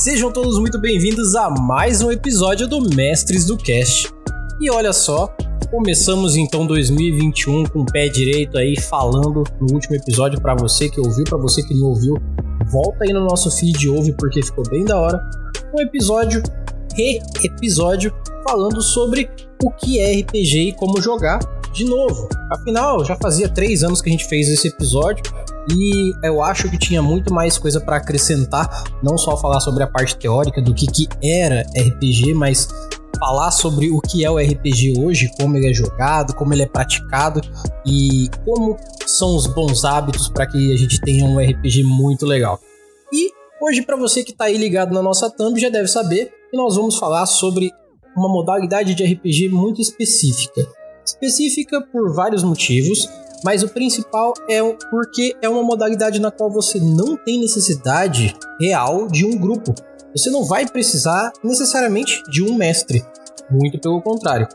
Sejam todos muito bem-vindos a mais um episódio do Mestres do Cast. E olha só, começamos então 2021 com o pé direito aí falando no último episódio para você que ouviu, para você que não ouviu, volta aí no nosso feed ouve porque ficou bem da hora. Um episódio re-episódio falando sobre o que é RPG e como jogar de novo. Afinal, já fazia três anos que a gente fez esse episódio e eu acho que tinha muito mais coisa para acrescentar, não só falar sobre a parte teórica do que, que era RPG, mas falar sobre o que é o RPG hoje, como ele é jogado, como ele é praticado e como são os bons hábitos para que a gente tenha um RPG muito legal. E hoje, para você que está aí ligado na nossa thumb, já deve saber que nós vamos falar sobre uma modalidade de RPG muito específica. Específica por vários motivos, mas o principal é porque é uma modalidade na qual você não tem necessidade real de um grupo. Você não vai precisar necessariamente de um mestre, muito pelo contrário.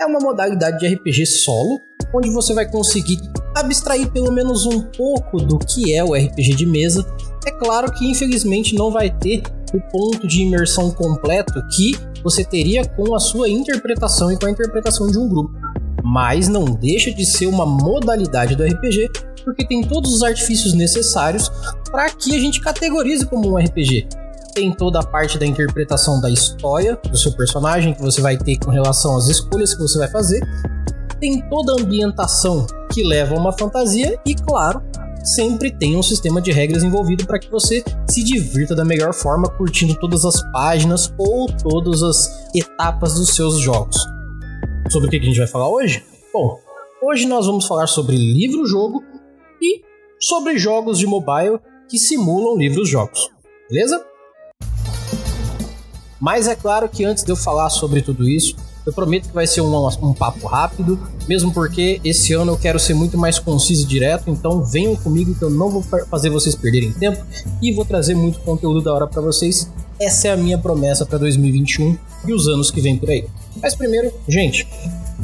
É uma modalidade de RPG solo, onde você vai conseguir abstrair pelo menos um pouco do que é o RPG de mesa. É claro que infelizmente não vai ter o ponto de imersão completo que você teria com a sua interpretação e com a interpretação de um grupo mas não deixa de ser uma modalidade do RPG, porque tem todos os artifícios necessários para que a gente categorize como um RPG. Tem toda a parte da interpretação da história do seu personagem que você vai ter com relação às escolhas que você vai fazer. Tem toda a ambientação que leva a uma fantasia e, claro, sempre tem um sistema de regras envolvido para que você se divirta da melhor forma curtindo todas as páginas ou todas as etapas dos seus jogos. Sobre o que a gente vai falar hoje? Bom, hoje nós vamos falar sobre livro-jogo e sobre jogos de mobile que simulam livros-jogos. Beleza? Mas é claro que antes de eu falar sobre tudo isso, eu prometo que vai ser um, um, papo rápido, mesmo porque esse ano eu quero ser muito mais conciso e direto, então venham comigo que eu não vou fazer vocês perderem tempo e vou trazer muito conteúdo da hora para vocês. Essa é a minha promessa para 2021 e os anos que vem por aí. Mas primeiro, gente,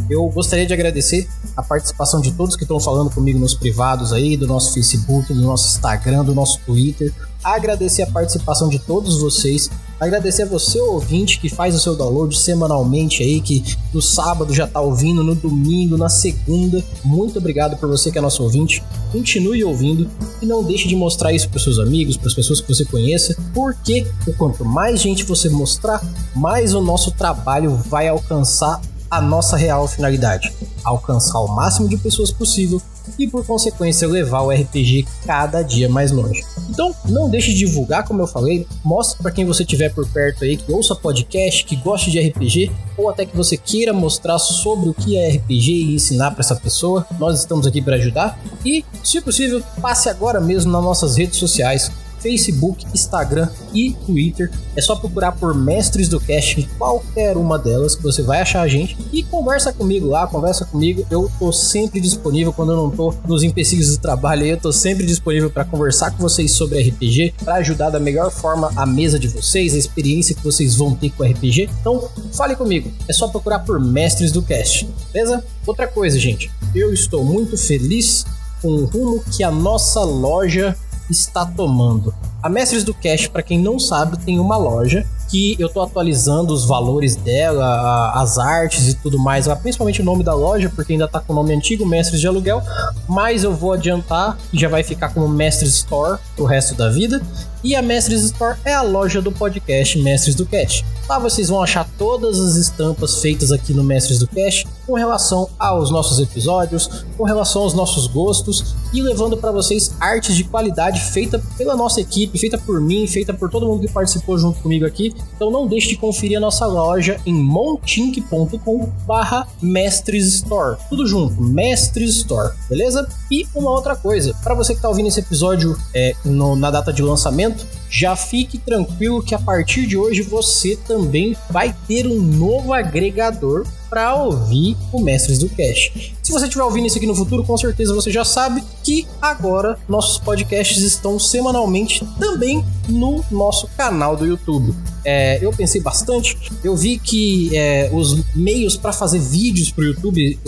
eu gostaria de agradecer a participação de todos que estão falando comigo nos privados aí, do nosso Facebook, do nosso Instagram, do nosso Twitter. Agradecer a participação de todos vocês. Agradecer a você, ouvinte, que faz o seu download semanalmente aí, que no sábado já está ouvindo, no domingo, na segunda. Muito obrigado por você que é nosso ouvinte. Continue ouvindo e não deixe de mostrar isso para seus amigos, para as pessoas que você conheça, porque quanto mais gente você mostrar, mais o nosso trabalho vai alcançar a nossa real finalidade: alcançar o máximo de pessoas possível e, por consequência, levar o RPG cada dia mais longe. Então, não deixe de divulgar, como eu falei, mostre para quem você tiver por perto aí que ouça podcast, que goste de RPG, ou até que você queira mostrar sobre o que é RPG e ensinar para essa pessoa. Nós estamos aqui para ajudar e, se possível, passe agora mesmo nas nossas redes sociais Facebook, Instagram e Twitter. É só procurar por Mestres do Cast em qualquer uma delas que você vai achar a gente e conversa comigo lá, conversa comigo. Eu tô sempre disponível quando eu não tô nos empecilhos do trabalho, eu tô sempre disponível para conversar com vocês sobre RPG, para ajudar da melhor forma a mesa de vocês, a experiência que vocês vão ter com RPG. Então, fale comigo. É só procurar por Mestres do Cast, beleza? Outra coisa, gente, eu estou muito feliz com o rumo que a nossa loja está tomando. A Mestres do Cash, para quem não sabe, tem uma loja que eu tô atualizando os valores dela, as artes e tudo mais, principalmente o nome da loja, porque ainda tá com o nome antigo, Mestres de Aluguel, mas eu vou adiantar já vai ficar como Mestres Store o resto da vida. E a Mestres Store é a loja do podcast Mestres do Cash. Lá vocês vão achar todas as estampas feitas aqui no Mestres do Cash com relação aos nossos episódios, com relação aos nossos gostos e levando para vocês artes de qualidade feita pela nossa equipe, feita por mim, feita por todo mundo que participou junto comigo aqui. Então não deixe de conferir a nossa loja em montink.com barra Mestres Store. Tudo junto, Mestres Store, beleza? E uma outra coisa, para você que está ouvindo esse episódio é, no, na data de lançamento, já fique tranquilo que a partir de hoje você também vai ter um novo agregador para ouvir o Mestres do Cast. Se você estiver ouvindo isso aqui no futuro, com certeza você já sabe que agora nossos podcasts estão semanalmente também no nosso canal do YouTube. É, eu pensei bastante, eu vi que é, os meios para fazer vídeos para o YouTube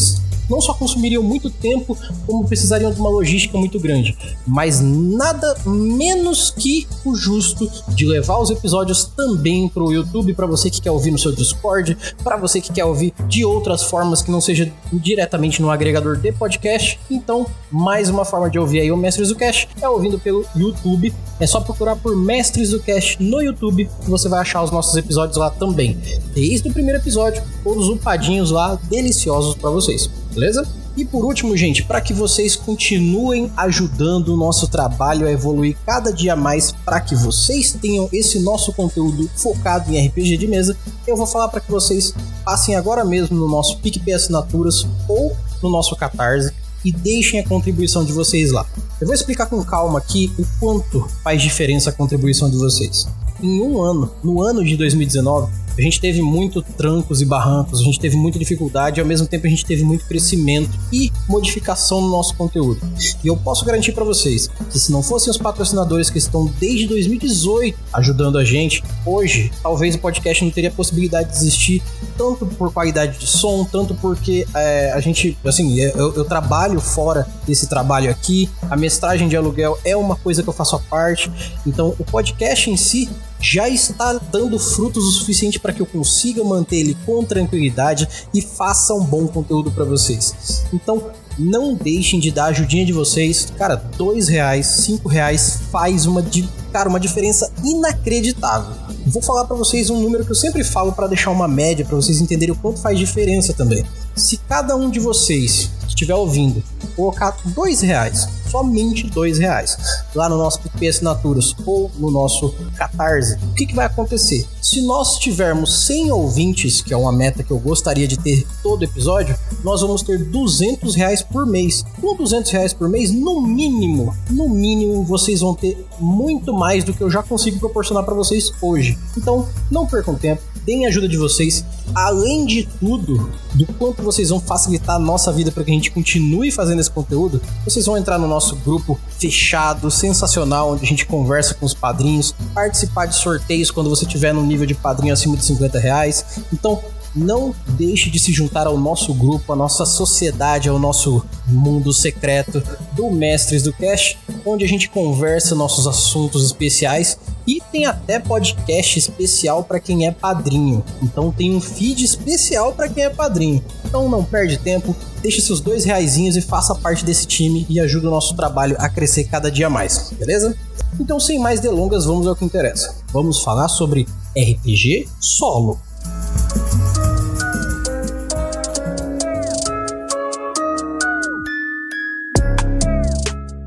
não só consumiriam muito tempo, como precisariam de uma logística muito grande. Mas nada menos que o justo de levar os episódios também para o YouTube, para você que quer ouvir no seu Discord, para você que quer ouvir de outras formas que não seja diretamente no agregador de podcast. Então, mais uma forma de ouvir aí o Mestres do Cast é ouvindo pelo YouTube. É só procurar por Mestres do Cast no YouTube que você vai achar os nossos episódios lá também. Desde o primeiro episódio, todos upadinhos lá, deliciosos para vocês, beleza? E por último, gente, para que vocês continuem ajudando o nosso trabalho a evoluir cada dia mais, para que vocês tenham esse nosso conteúdo focado em RPG de mesa, eu vou falar para que vocês passem agora mesmo no nosso PicPay Assinaturas ou no nosso Catarse e deixem a contribuição de vocês lá. Eu vou explicar com calma aqui o quanto faz diferença a contribuição de vocês. Em um ano, no ano de 2019, a gente teve muito trancos e barrancos, a gente teve muita dificuldade e ao mesmo tempo a gente teve muito crescimento e modificação no nosso conteúdo. E eu posso garantir para vocês que se não fossem os patrocinadores que estão desde 2018 ajudando a gente, hoje talvez o podcast não teria possibilidade de existir tanto por qualidade de som, tanto porque é, a gente, assim, é, eu, eu trabalho fora desse trabalho aqui, a mestragem de aluguel é uma coisa que eu faço à parte, então o podcast em si já está dando frutos o suficiente para que eu consiga manter ele com tranquilidade e faça um bom conteúdo para vocês. Então, não deixem de dar a ajudinha de vocês. Cara, dois reais, cinco reais faz uma, cara, uma diferença inacreditável. Vou falar para vocês um número que eu sempre falo para deixar uma média para vocês entenderem o quanto faz diferença também. Se cada um de vocês que estiver ouvindo colocar dois reais somente dois reais lá no nosso PicPay Assinaturas ou no nosso Catarse, o que, que vai acontecer? Se nós tivermos 100 ouvintes, que é uma meta que eu gostaria de ter todo episódio, nós vamos ter 200 reais por mês. Com 200 reais por mês, no mínimo, no mínimo, vocês vão ter muito mais do que eu já consigo proporcionar para vocês hoje. Então, não percam tempo, deem ajuda de vocês. Além de tudo, do quanto vocês vão facilitar a nossa vida para que a gente continue fazendo esse conteúdo, vocês vão entrar no nosso grupo fechado, sensacional, onde a gente conversa com os padrinhos, participar de sorteios quando você estiver no nível de padrinho acima de 50 reais. Então, não deixe de se juntar ao nosso grupo, à nossa sociedade, ao nosso mundo secreto do Mestres do Cast, onde a gente conversa nossos assuntos especiais e tem até podcast especial para quem é padrinho. Então tem um feed especial para quem é padrinho. Então não perde tempo, deixe seus dois reaisinhos e faça parte desse time e ajude o nosso trabalho a crescer cada dia mais, beleza? Então sem mais delongas, vamos ao que interessa. Vamos falar sobre RPG solo.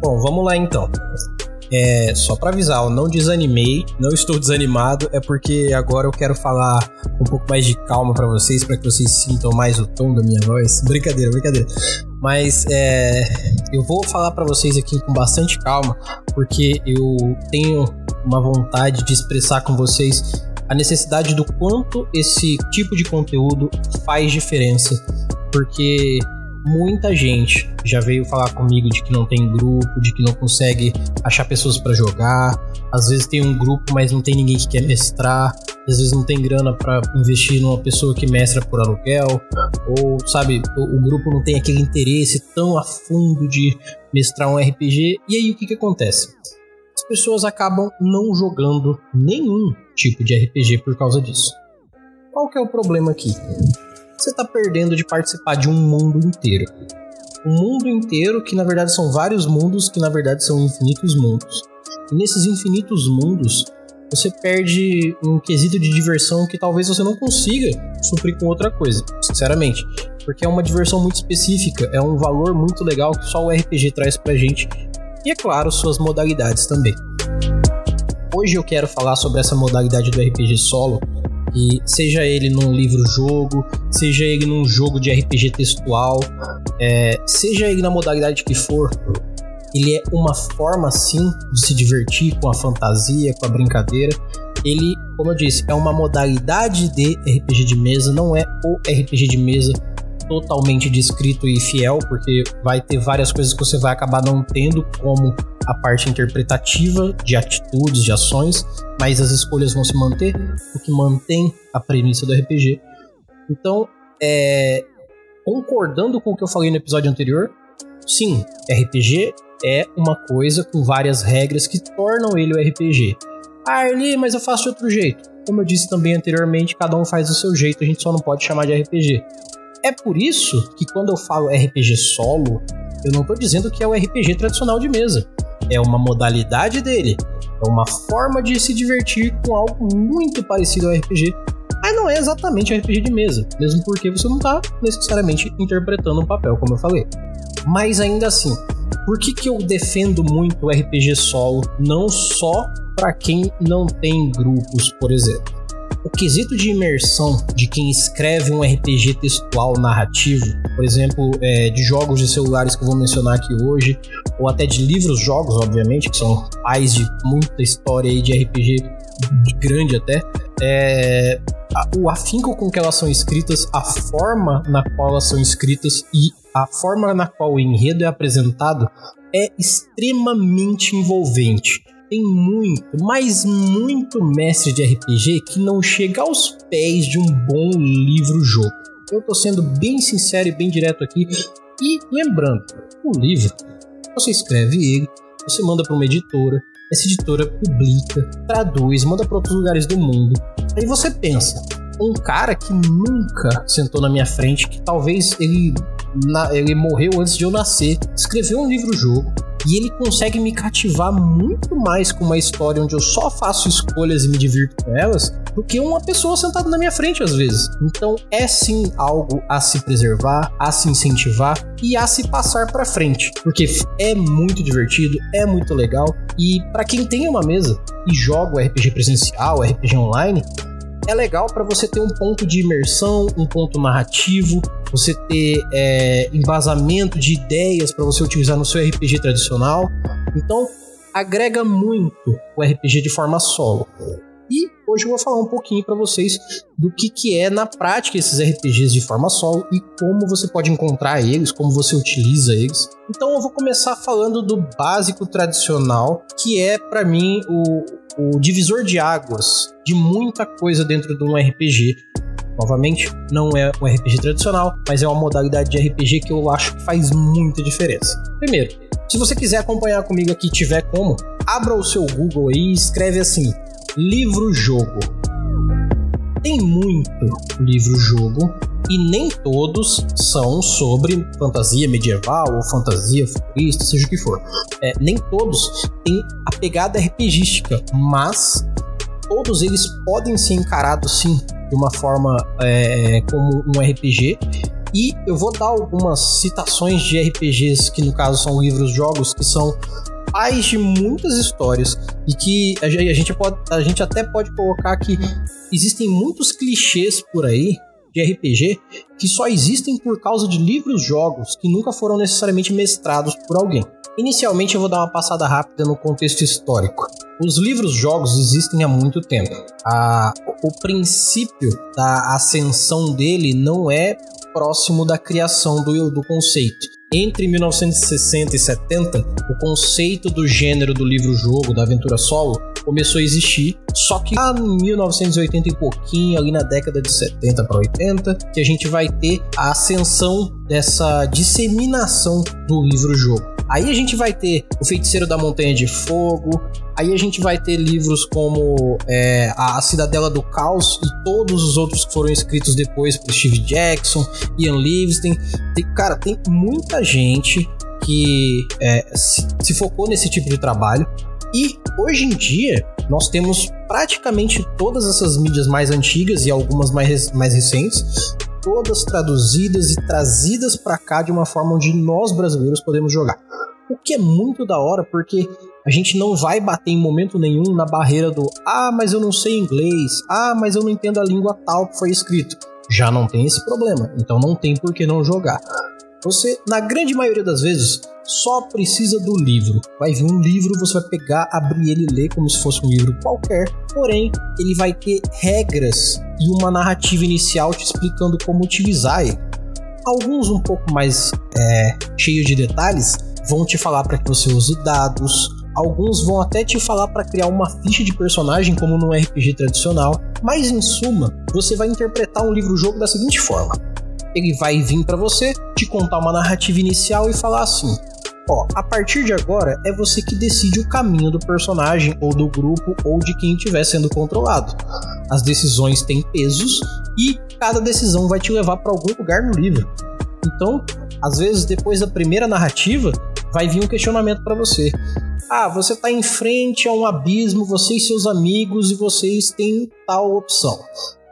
Bom, vamos lá então. É, só para avisar, eu não desanimei, não estou desanimado, é porque agora eu quero falar um pouco mais de calma para vocês, para que vocês sintam mais o tom da minha voz. Brincadeira, brincadeira. Mas é, eu vou falar para vocês aqui com bastante calma, porque eu tenho uma vontade de expressar com vocês a necessidade do quanto esse tipo de conteúdo faz diferença. Porque muita gente já veio falar comigo de que não tem grupo, de que não consegue achar pessoas para jogar. Às vezes tem um grupo, mas não tem ninguém que quer mestrar. Às vezes não tem grana para investir numa pessoa que mestra por aluguel, ou sabe, o, o, grupo não tem aquele interesse tão a fundo de mestrar um RPG. E aí o que que acontece? As pessoas acabam não jogando nenhum tipo de RPG por causa disso. Qual que é o problema aqui? Você está perdendo de participar de um mundo inteiro. Um mundo inteiro que na verdade são vários mundos, que na verdade são infinitos mundos. E nesses infinitos mundos, você perde um quesito de diversão que talvez você não consiga suprir com outra coisa, sinceramente. Porque é uma diversão muito específica, é um valor muito legal que só o RPG traz pra gente. E é claro, suas modalidades também. Hoje eu quero falar sobre essa modalidade do RPG solo, e seja ele num livro-jogo, seja ele num jogo de RPG textual, é, seja ele na modalidade que for, ele é uma forma sim de se divertir com a fantasia, com a brincadeira. Ele, como eu disse, é uma modalidade de RPG de mesa, não é o RPG de mesa totalmente descrito e fiel, porque vai ter várias coisas que você vai acabar não tendo como a parte interpretativa de atitudes, de ações, mas as escolhas vão se manter, o que mantém a premissa do RPG. Então, é, concordando com o que eu falei no episódio anterior, sim, RPG é uma coisa com várias regras que tornam ele o RPG. Ah, Eli, mas eu faço de outro jeito. Como eu disse também anteriormente, cada um faz do seu jeito, a gente só não pode chamar de RPG. É por isso que quando eu falo RPG solo, eu não estou dizendo que é o RPG tradicional de mesa. É uma modalidade dele. É uma forma de se divertir com algo muito parecido ao RPG, mas não é exatamente RPG de mesa, mesmo porque você não está necessariamente interpretando um papel, como eu falei. Mas ainda assim, por que, que eu defendo muito o RPG solo, não só para quem não tem grupos, por exemplo? O quesito de imersão de quem escreve um RPG textual narrativo, por exemplo, é, de jogos de celulares que eu vou mencionar aqui hoje, ou até de livros-jogos, obviamente, que são pais de muita história aí de RPG grande até, é, o afinco com que elas são escritas, a forma na qual elas são escritas e a forma na qual o enredo é apresentado é extremamente envolvente. Tem muito, mas muito mestre de RPG que não chega aos pés de um bom livro-jogo. Eu tô sendo bem sincero e bem direto aqui. E lembrando, o livro, você escreve ele, você manda para uma editora, essa editora publica, traduz, manda para outros lugares do mundo. Aí você pensa, um cara que nunca sentou na minha frente, que talvez ele, na, ele morreu antes de eu nascer, escreveu um livro-jogo e ele consegue me cativar muito mais com uma história onde eu só faço escolhas e me divirto com elas do que uma pessoa sentada na minha frente às vezes. Então é sim algo a se preservar, a se incentivar e a se passar para frente, porque é muito divertido, é muito legal e para quem tem uma mesa e joga o RPG presencial, RPG online, é legal para você ter um ponto de imersão, um ponto narrativo, você ter é, embasamento de ideias para você utilizar no seu RPG tradicional. Então, agrega muito o RPG de forma solo. E hoje eu vou falar um pouquinho para vocês do que, que é na prática esses RPGs de forma solo e como você pode encontrar eles, como você utiliza eles. Então eu vou começar falando do básico tradicional, que é para mim o, o divisor de águas de muita coisa dentro de um RPG. Novamente, não é um RPG tradicional, mas é uma modalidade de RPG que eu acho que faz muita diferença. Primeiro, se você quiser acompanhar comigo aqui tiver como, abra o seu Google e escreve assim: livro-jogo. Tem muito livro-jogo e nem todos são sobre fantasia medieval ou fantasia futurista, seja o que for. É, nem todos têm a pegada RPGística, mas todos eles podem ser encarados sim de uma forma é, como um RPG. E eu vou dar algumas citações de RPGs que no caso são livros-jogos que são pais de muitas histórias e que a gente, pode, a gente até pode colocar que existem muitos clichês por aí de RPG que só existem por causa de livros-jogos que nunca foram necessariamente mestrados por alguém. Inicialmente eu vou dar uma passada rápida no contexto histórico. Os livros-jogos existem há muito tempo. A, o princípio da ascensão dele não é próximo da criação do, do conceito. Entre 1960 e 70, o conceito do gênero do livro-jogo, da aventura solo, começou a existir, só que lá em 1980 e pouquinho, ali na década de 70 para 80, que a gente vai ter a ascensão dessa disseminação do livro-jogo. Aí a gente vai ter O Feiticeiro da Montanha de Fogo, aí a gente vai ter livros como é, A Cidadela do Caos e todos os outros que foram escritos depois por Steve Jackson, Ian Livingstone. Tem, cara, tem muita gente que é, se, se focou nesse tipo de trabalho. E hoje em dia, nós temos praticamente todas essas mídias mais antigas e algumas mais, mais recentes, todas traduzidas e trazidas para cá de uma forma onde nós brasileiros podemos jogar. O que é muito da hora, porque a gente não vai bater em momento nenhum na barreira do ah, mas eu não sei inglês, ah, mas eu não entendo a língua tal que foi escrito. Já não tem esse problema, então não tem por que não jogar. Você, na grande maioria das vezes, só precisa do livro. Vai vir um livro, você vai pegar, abrir ele e ler como se fosse um livro qualquer, porém, ele vai ter regras e uma narrativa inicial te explicando como utilizar ele. Alguns um pouco mais é, cheios de detalhes vão te falar para que você use dados, alguns vão até te falar para criar uma ficha de personagem como no RPG tradicional, mas em suma, você vai interpretar um livro-jogo da seguinte forma: ele vai vir para você, te contar uma narrativa inicial e falar assim: Ó, a partir de agora é você que decide o caminho do personagem ou do grupo ou de quem estiver sendo controlado. As decisões têm pesos e cada decisão vai te levar para algum lugar no livro. Então, às vezes depois da primeira narrativa, vai vir um questionamento para você. Ah, você está em frente a um abismo, você e seus amigos, e vocês têm tal opção.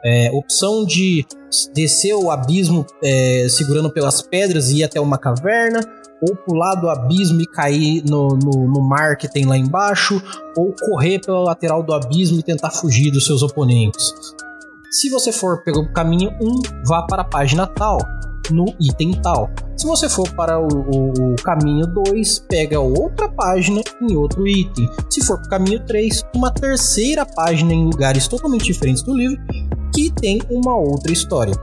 É, opção de descer o abismo é, segurando pelas pedras e ir até uma caverna, ou pular do abismo e cair no, no, no, mar que tem lá embaixo, ou correr pela lateral do abismo e tentar fugir dos seus oponentes. Se você for pelo caminho 1, vá para a página tal no item tal. Se você for para o, o, o caminho 2, pega outra página em outro item. Se for para o caminho 3, uma terceira página em lugares totalmente diferentes do livro que tem uma outra história.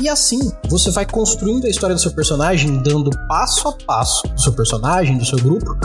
E assim, você vai construindo a história do seu personagem, dando passo a passo do seu personagem, do seu grupo,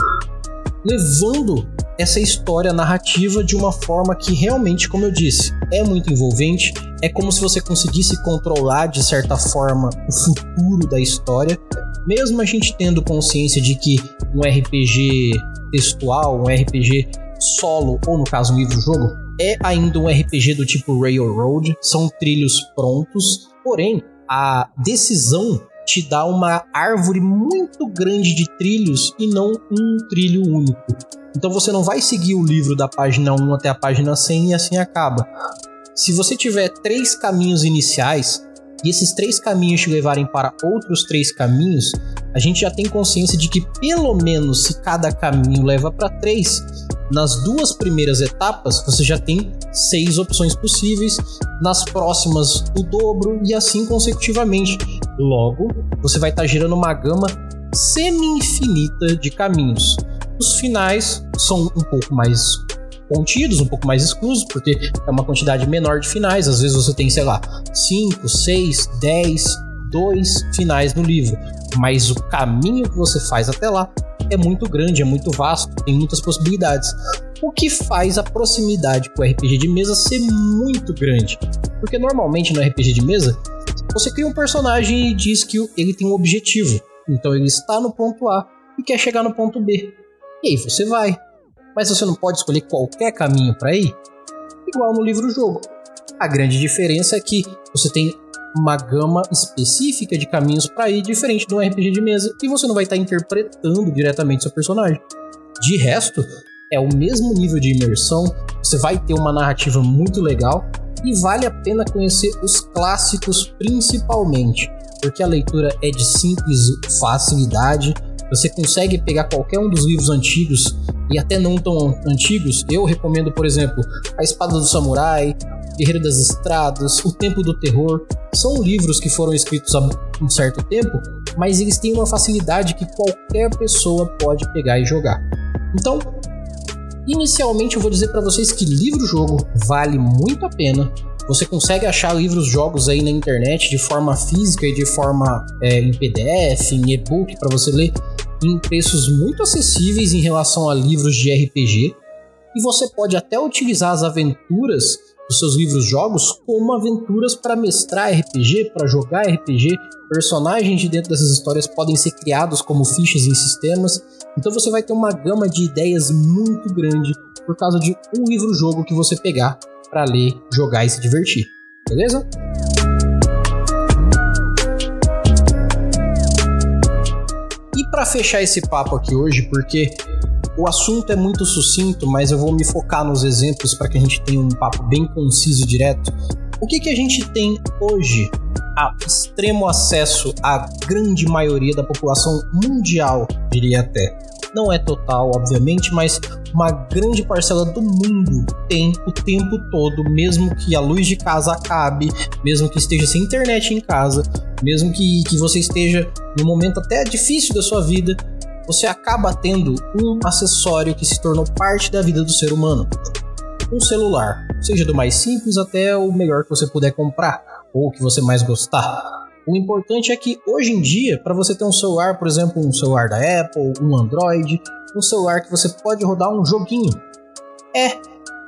levando essa história narrativa de uma forma que realmente, como eu disse, é muito envolvente. É como se você conseguisse controlar de certa forma o futuro da história, mesmo a gente tendo consciência de que um RPG textual, um RPG solo, ou no caso um livro-jogo, é ainda um RPG do tipo Railroad, são trilhos prontos, porém a decisão te dá uma árvore muito grande de trilhos e não um trilho único. Então você não vai seguir o livro da página 1 até a página 100 e assim acaba. Se você tiver três caminhos iniciais e esses três caminhos te levarem para outros três caminhos, a gente já tem consciência de que pelo menos se cada caminho leva para três, nas duas primeiras etapas você já tem seis opções possíveis, nas próximas o dobro e assim consecutivamente. Logo, você vai estar tá gerando uma gama semi-infinita de caminhos. Os finais são um pouco mais contidos, um pouco mais exclusos, porque é uma quantidade menor de finais. Às vezes você tem, sei lá, 5, 6, 10, 2 finais no livro. Mas o caminho que você faz até lá é muito grande, é muito vasto, tem muitas possibilidades. O que faz a proximidade com o RPG de mesa ser muito grande. Porque normalmente no RPG de mesa, você cria um personagem e diz que ele tem um objetivo. Então ele está no ponto A e quer chegar no ponto B. E aí você vai. Mas você não pode escolher qualquer caminho para ir, igual no livro-jogo. A grande diferença é que você tem uma gama específica de caminhos para ir, diferente de um RPG de mesa, e você não vai estar tá interpretando diretamente seu personagem. De resto, é o mesmo nível de imersão, você vai ter uma narrativa muito legal e vale a pena conhecer os clássicos principalmente, porque a leitura é de simples facilidade, você consegue pegar qualquer um dos livros antigos e até não tão antigos. Eu recomendo, por exemplo, A Espada do Samurai, Guerreiro das Estradas, O Tempo do Terror. São livros que foram escritos há um certo tempo, mas eles têm uma facilidade que qualquer pessoa pode pegar e jogar. Então, inicialmente eu vou dizer para vocês que livro-jogo vale muito a pena. Você consegue achar livros-jogos aí na internet de forma física e de forma é, em PDF, em e-book para você ler em preços muito acessíveis em relação a livros de RPG, e você pode até utilizar as aventuras dos seus livros-jogos como aventuras para mestrar RPG, para jogar RPG. Personagens de dentro dessas histórias podem ser criados como fichas em sistemas. Então você vai ter uma gama de ideias muito grande por causa de um livro-jogo que você pegar para ler, jogar e se divertir. Beleza? Para fechar esse papo aqui hoje, porque o assunto é muito sucinto, mas eu vou me focar nos exemplos para que a gente tenha um papo bem conciso e direto. O que, que a gente tem hoje a extremo acesso à grande maioria da população mundial, diria até. Não é total, obviamente, mas uma grande parcela do mundo tem o tempo todo, mesmo que a luz de casa acabe, mesmo que esteja sem internet em casa, mesmo que, que você esteja num momento até difícil da sua vida, você acaba tendo um acessório que se tornou parte da vida do ser humano. Um celular, seja do mais simples até o melhor que você puder comprar ou que você mais gostar. O importante é que hoje em dia, para você ter um celular, por exemplo, um celular da Apple, um Android, um celular que você pode rodar um joguinho, é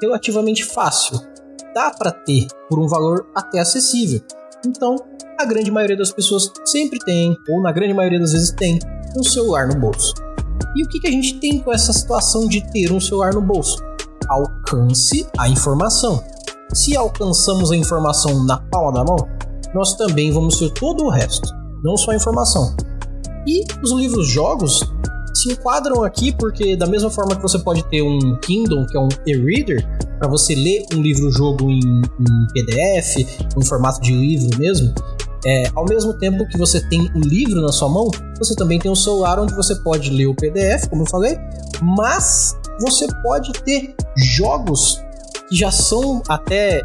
relativamente fácil. Dá para ter por um valor até acessível. Então, a grande maioria das pessoas sempre tem, ou na grande maioria das vezes tem, um celular no bolso. E o que, a gente tem com essa situação de ter um celular no bolso? Alcance a informação. Se alcançamos a informação na palma da mão, nós também vamos ter todo o resto, não só a informação. E os livros-jogos se enquadram aqui porque, da mesma forma que você pode ter um Kindle, que é um e-reader, para você ler um livro-jogo em, em, PDF, em formato de livro mesmo, é, ao mesmo tempo que você tem o livro na sua mão, você também tem um celular onde você pode ler o PDF, como eu falei, mas você pode ter jogos que já são até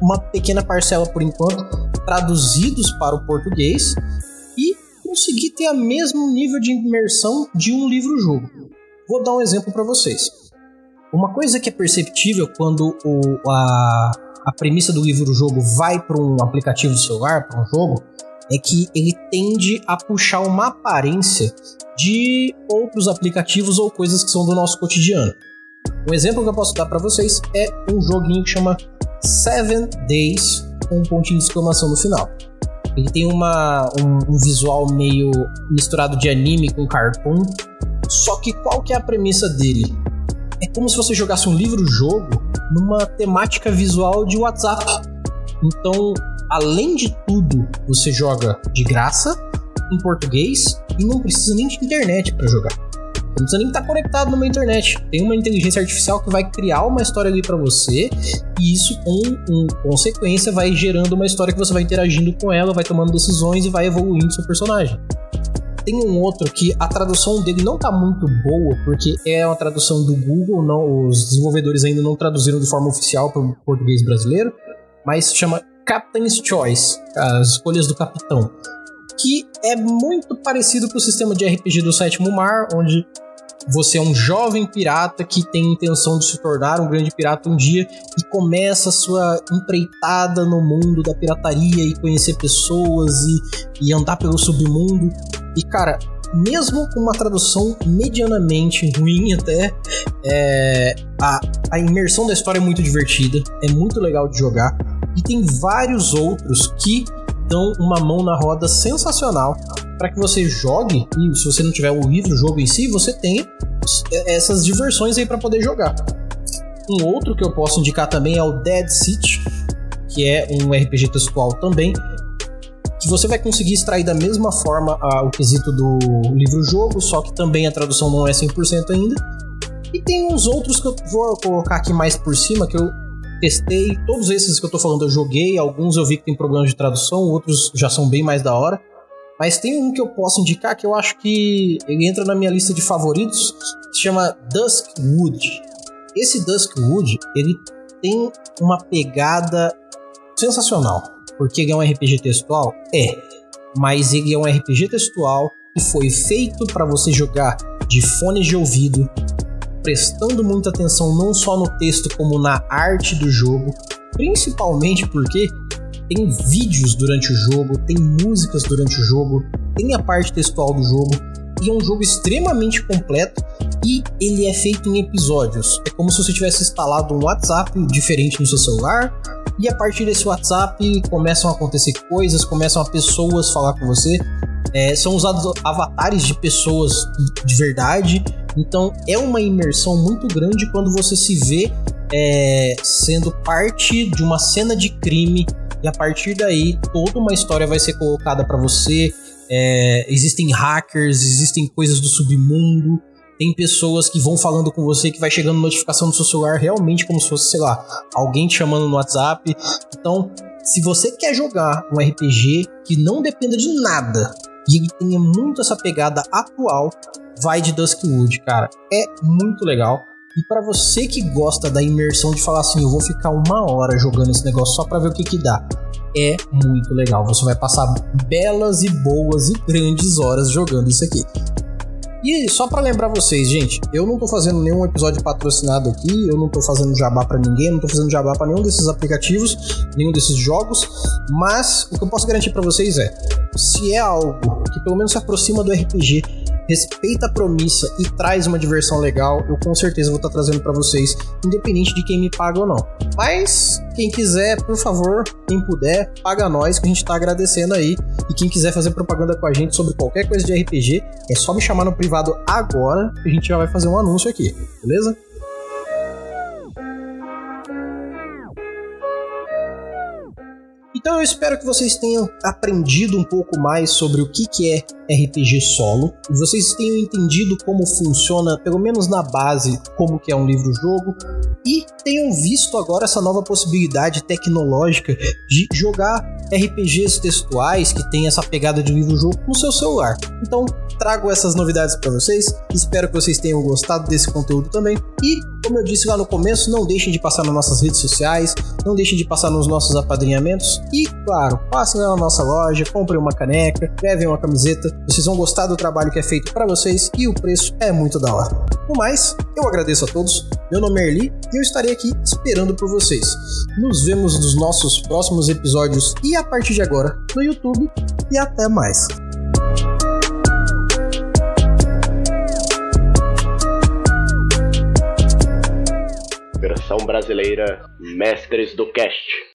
uma pequena parcela por enquanto traduzidos para o português e conseguir ter o mesmo nível de imersão de um livro-jogo. Vou dar um exemplo para vocês. Uma coisa que é perceptível quando o, a, a premissa do livro-jogo vai para um aplicativo de celular, para um jogo, é que ele tende a puxar uma aparência de outros aplicativos ou coisas que são do nosso cotidiano. Um exemplo que eu posso dar para vocês é um joguinho que chama Seven Days com um pontinho de exclamação no final. Ele tem uma, um, um, visual meio misturado de anime com cartoon. Só que qual que é a premissa dele? É como se você jogasse um livro-jogo numa temática visual de WhatsApp. Então, além de tudo, você joga de graça, em português, e não precisa nem de internet para jogar. Não precisa nem estar conectado numa internet. Tem uma inteligência artificial que vai criar uma história ali para você e isso com, com consequência vai gerando uma história que você vai interagindo com ela, vai tomando decisões e vai evoluindo seu personagem. Tem um outro que a tradução dele não tá muito boa, porque é uma tradução do Google, não, os desenvolvedores ainda não traduziram de forma oficial para o português brasileiro, mas se chama Captain's Choice, as escolhas do capitão que é muito parecido com o sistema de RPG do Sétimo Mar, onde você é um jovem pirata que tem intenção de se tornar um grande pirata um dia e começa a sua empreitada no mundo da pirataria e conhecer pessoas e, e andar pelo submundo. E cara, mesmo com uma tradução medianamente ruim até, é, a, a imersão da história é muito divertida, é muito legal de jogar. E tem vários outros que dão uma mão na roda sensacional para que você jogue e se você não tiver o livro, o jogo em si, você tem essas diversões aí para poder jogar. Um outro que eu posso indicar também é o Dead City, que é um RPG textual também, que você vai conseguir extrair da mesma forma o quesito do livro-jogo, só que também a tradução não é 100% ainda. E tem uns outros que eu vou colocar aqui mais por cima, que eu testei. Todos esses que eu tô falando eu joguei, alguns eu vi que tem problemas de tradução, outros já são bem mais da hora. Mas tem um que eu posso indicar que eu acho que ele entra na minha lista de favoritos, se chama Duskwood. Esse Duskwood, ele tem uma pegada sensacional, porque ele é um RPG textual, é, mas ele é um RPG textual que foi feito para você jogar de fones de ouvido, prestando muita atenção não só no texto como na arte do jogo, principalmente porque tem vídeos durante o jogo, tem músicas durante o jogo, tem a parte textual do jogo e é um jogo extremamente completo e ele é feito em episódios. É como se você tivesse instalado um WhatsApp diferente no seu celular e a partir desse WhatsApp começam a acontecer coisas, começam a pessoas falar com você. É, são usados avatares de pessoas de verdade então é uma imersão muito grande quando você se vê é, sendo parte de uma cena de crime e a partir daí toda uma história vai ser colocada para você. É, existem hackers, existem coisas do submundo, tem pessoas que vão falando com você, que vai chegando notificação no seu celular realmente como se fosse, sei lá, alguém te chamando no WhatsApp. Então, se você quer jogar um RPG que não dependa de nada e ele tenha muito essa pegada atual, vai de Duskwood, cara. É muito legal. E para você que gosta da imersão de falar assim, eu vou ficar uma hora jogando esse negócio só para ver o que que dá, é muito legal. Você vai passar belas e boas e grandes horas jogando isso aqui. E só para lembrar vocês, gente, eu não tô fazendo nenhum episódio patrocinado aqui, eu não tô fazendo jabá para ninguém, não tô fazendo jabá para nenhum desses aplicativos, nenhum desses jogos, mas o que eu posso garantir para vocês é, se é algo que pelo menos se aproxima do RPG, respeita a promissa e traz uma diversão legal, eu com certeza vou estar tá trazendo para vocês, independente de quem me paga ou não. Mas quem quiser, por favor, quem puder, paga nós que a gente tá agradecendo aí. E quem quiser fazer propaganda com a gente sobre qualquer coisa de RPG, é só me chamar no privado agora que a gente já vai fazer um anúncio aqui, beleza? Então eu espero que vocês tenham aprendido um pouco mais sobre o que, que é RPG solo, vocês tenham entendido como funciona, pelo menos na base, como que é um livro-jogo, e tenham visto agora essa nova possibilidade tecnológica de jogar RPGs textuais que tem essa pegada de livro-jogo no seu celular. Então, trago essas novidades para vocês. Espero que vocês tenham gostado desse conteúdo também. E, como eu disse lá no começo, não deixem de passar nas nossas redes sociais, não deixem de passar nos nossos apadrinhamentos e, claro, passem lá na nossa loja, comprem uma caneca, levem uma camiseta. Vocês vão gostar do trabalho que é feito para vocês e o preço é muito da hora. No mais, eu agradeço a todos. Meu nome é Erli e eu estarei aqui esperando por vocês. Nos vemos nos nossos próximos episódios e a partir de agora no YouTube e até mais. Versão brasileira Mestres do Cast.